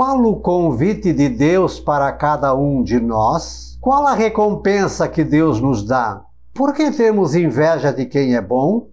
Qual o convite de Deus para cada um de nós? Qual a recompensa que Deus nos dá? Por que temos inveja de quem é bom?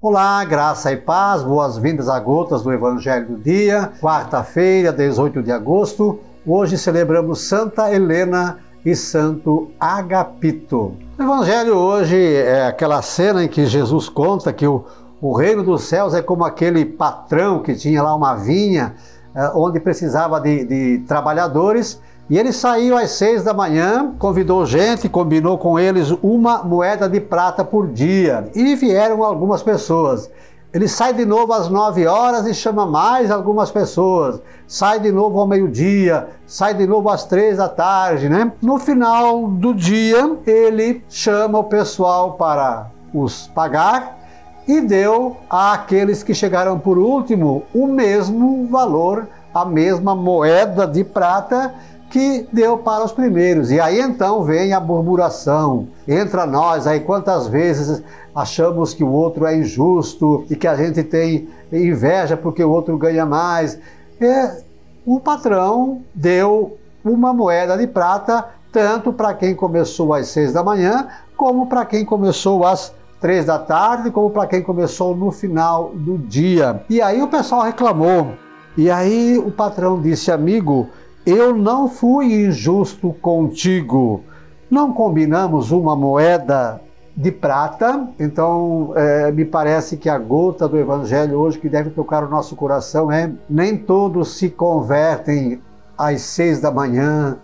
Olá, graça e paz, boas-vindas a gotas do Evangelho do Dia, quarta-feira, 18 de agosto. Hoje celebramos Santa Helena e Santo Agapito. O Evangelho hoje é aquela cena em que Jesus conta que o, o reino dos céus é como aquele patrão que tinha lá uma vinha é, onde precisava de, de trabalhadores e ele saiu às seis da manhã, convidou gente, combinou com eles uma moeda de prata por dia. E vieram algumas pessoas. Ele sai de novo às nove horas e chama mais algumas pessoas. Sai de novo ao meio-dia, sai de novo às três da tarde, né? No final do dia, ele chama o pessoal para os pagar e deu àqueles que chegaram por último o mesmo valor, a mesma moeda de prata que deu para os primeiros. E aí então vem a murmuração. Entra nós aí quantas vezes achamos que o outro é injusto e que a gente tem inveja porque o outro ganha mais. É, o patrão deu uma moeda de prata tanto para quem começou às seis da manhã como para quem começou às três da tarde, como para quem começou no final do dia. E aí o pessoal reclamou. E aí o patrão disse, amigo, eu não fui injusto contigo. Não combinamos uma moeda de prata. Então, é, me parece que a gota do Evangelho hoje que deve tocar o nosso coração é: nem todos se convertem às seis da manhã,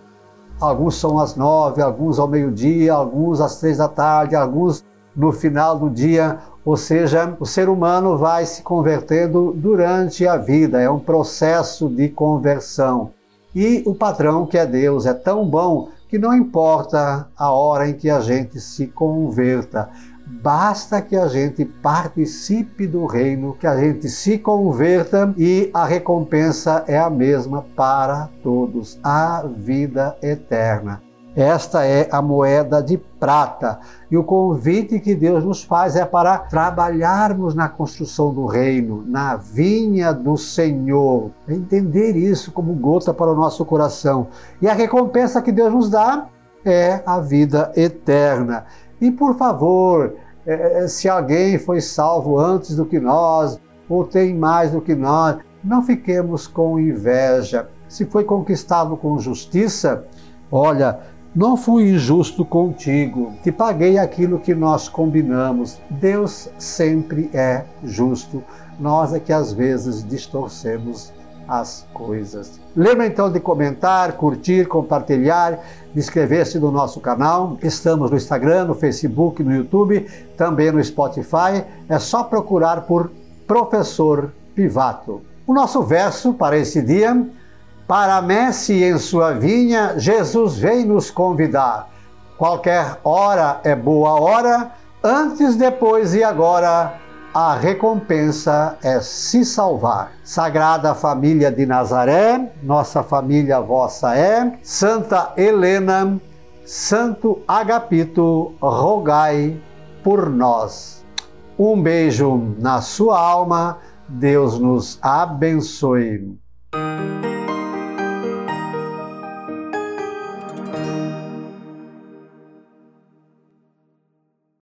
alguns são às nove, alguns ao meio-dia, alguns às três da tarde, alguns no final do dia, ou seja, o ser humano vai se convertendo durante a vida, é um processo de conversão. E o patrão, que é Deus, é tão bom que não importa a hora em que a gente se converta, basta que a gente participe do reino, que a gente se converta e a recompensa é a mesma para todos a vida eterna. Esta é a moeda de prata. E o convite que Deus nos faz é para trabalharmos na construção do reino, na vinha do Senhor. Entender isso como gota para o nosso coração. E a recompensa que Deus nos dá é a vida eterna. E por favor, é, é, se alguém foi salvo antes do que nós, ou tem mais do que nós, não fiquemos com inveja. Se foi conquistado com justiça, olha, não fui injusto contigo, te paguei aquilo que nós combinamos. Deus sempre é justo. Nós é que às vezes distorcemos as coisas. Lembra então de comentar, curtir, compartilhar, inscrever-se no nosso canal. Estamos no Instagram, no Facebook, no YouTube, também no Spotify. É só procurar por Professor Pivato. O nosso verso para esse dia para a messe em sua vinha, Jesus vem nos convidar. Qualquer hora é boa hora, antes, depois e agora, a recompensa é se salvar. Sagrada Família de Nazaré, nossa família vossa é. Santa Helena, Santo Agapito, rogai por nós. Um beijo na sua alma, Deus nos abençoe.